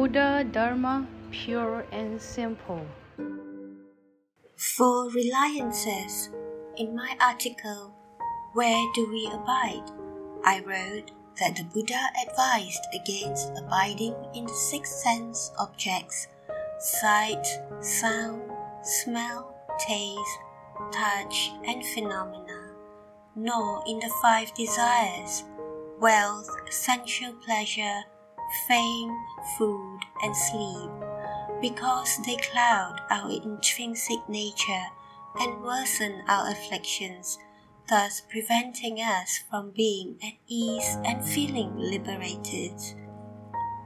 Buddha Dharma pure and simple. Four reliances, in my article, Where Do We Abide? I wrote that the Buddha advised against abiding in the six sense objects sight, sound, smell, taste, touch, and phenomena, nor in the five desires wealth, sensual pleasure, fame, food, and sleep, because they cloud our intrinsic nature and worsen our afflictions, thus preventing us from being at ease and feeling liberated.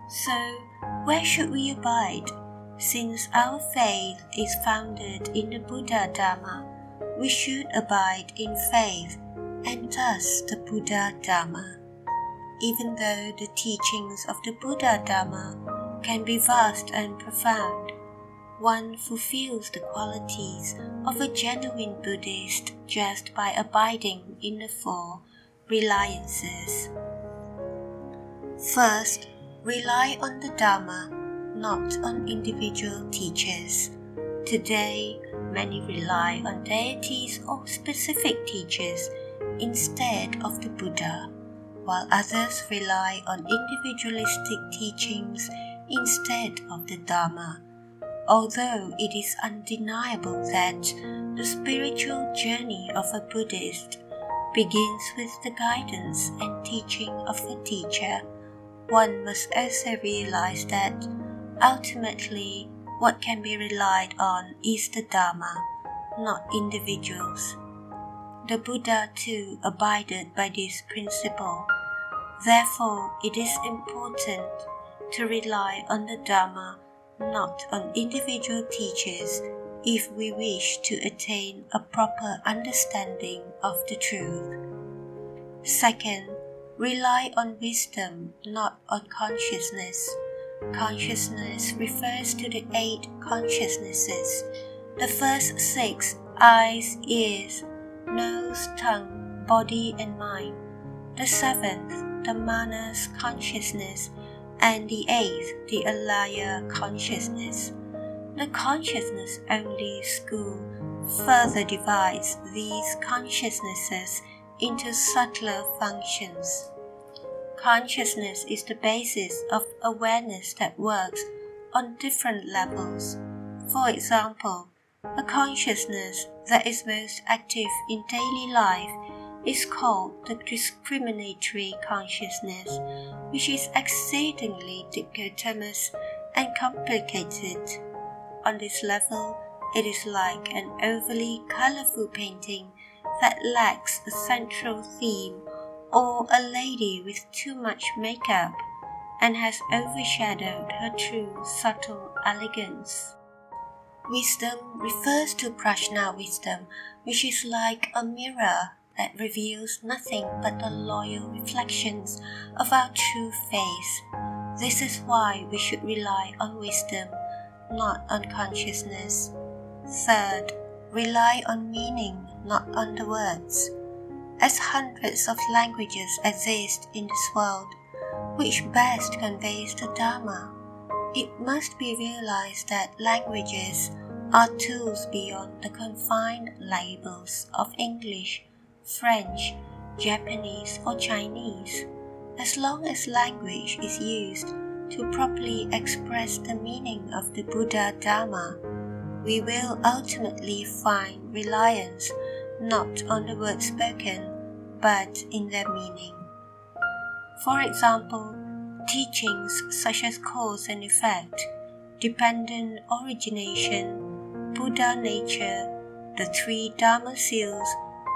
So, where should we abide? Since our faith is founded in the Buddha Dharma, we should abide in faith and thus the Buddha Dharma even though the teachings of the Buddha Dharma can be vast and profound, one fulfills the qualities of a genuine Buddhist just by abiding in the four reliances. First, rely on the Dharma, not on individual teachers. Today, many rely on deities or specific teachers instead of the Buddha while others rely on individualistic teachings instead of the Dharma. Although it is undeniable that the spiritual journey of a Buddhist begins with the guidance and teaching of a teacher, one must also realize that ultimately what can be relied on is the Dharma, not individuals. The Buddha too abided by this principle. Therefore, it is important to rely on the Dharma, not on individual teachers, if we wish to attain a proper understanding of the truth. Second, rely on wisdom, not on consciousness. Consciousness refers to the eight consciousnesses. The first six eyes, ears, nose, tongue, body, and mind. The seventh, the manas consciousness, and the eighth, the alaya consciousness. The consciousness only school further divides these consciousnesses into subtler functions. Consciousness is the basis of awareness that works on different levels. For example, a consciousness that is most active in daily life is called the discriminatory consciousness, which is exceedingly dichotomous and complicated. On this level, it is like an overly colorful painting that lacks a central theme or a lady with too much makeup and has overshadowed her true subtle elegance. Wisdom refers to prajna wisdom, which is like a mirror that reveals nothing but the loyal reflections of our true face. This is why we should rely on wisdom, not on consciousness. Third, rely on meaning, not on the words. As hundreds of languages exist in this world, which best conveys the Dharma? It must be realized that languages are tools beyond the confined labels of English, French, Japanese, or Chinese. As long as language is used to properly express the meaning of the Buddha Dharma, we will ultimately find reliance not on the words spoken, but in their meaning. For example, teachings such as cause and effect, dependent origination, Buddha nature, the three Dharma seals,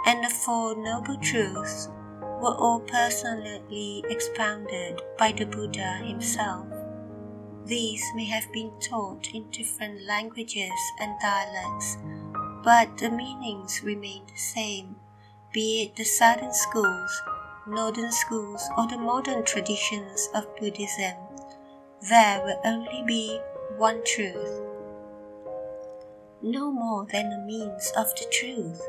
and the Four Noble Truths were all personally expounded by the Buddha himself. These may have been taught in different languages and dialects, but the meanings remain the same, be it the southern schools northern schools or the modern traditions of Buddhism, there will only be one truth. No more than a means of the truth,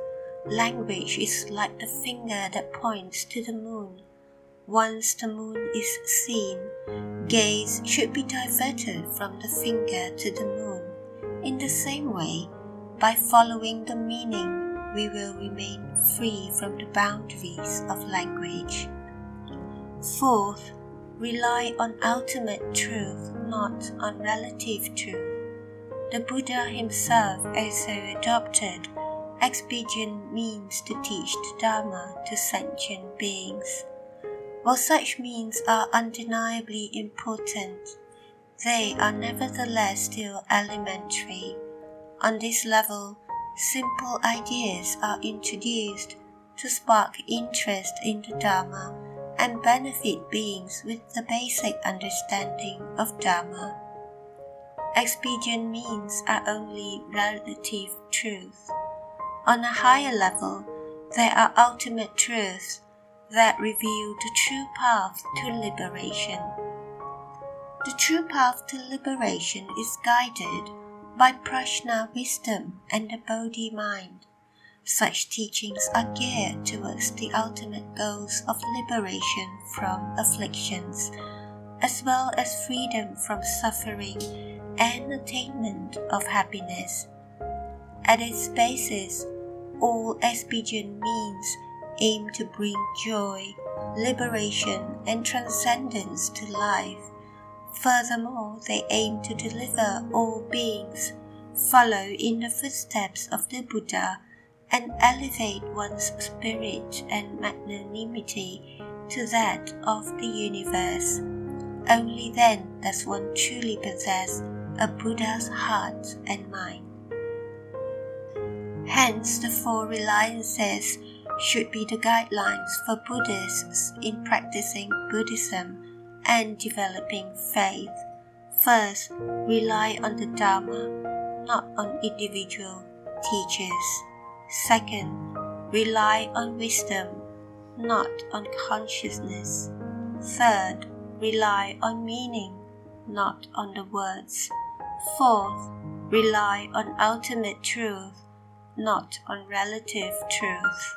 language is like the finger that points to the moon. once the moon is seen, gaze should be diverted from the finger to the moon. In the same way, by following the meaning, we will remain free from the boundaries of language. Fourth, rely on ultimate truth, not on relative truth. The Buddha himself also adopted expedient means to teach the Dharma to sentient beings. While such means are undeniably important, they are nevertheless still elementary. On this level, simple ideas are introduced to spark interest in the Dharma and benefit beings with the basic understanding of Dharma. Expedient means are only relative truth. On a higher level, there are ultimate truths that reveal the true path to liberation. The true path to liberation is guided by prajna wisdom and the bodhi mind. Such teachings are geared towards the ultimate goals of liberation from afflictions, as well as freedom from suffering and attainment of happiness. At its basis, all expedient means aim to bring joy, liberation, and transcendence to life. Furthermore, they aim to deliver all beings, follow in the footsteps of the Buddha, and elevate one's spirit and magnanimity to that of the universe. Only then does one truly possess a Buddha's heart and mind. Hence, the four reliances should be the guidelines for Buddhists in practicing Buddhism and developing faith. First, rely on the Dharma, not on individual teachers. Second, rely on wisdom, not on consciousness. Third, rely on meaning, not on the words. Fourth, rely on ultimate truth, not on relative truth.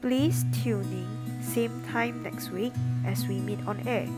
Please tune in same time next week as we meet on air.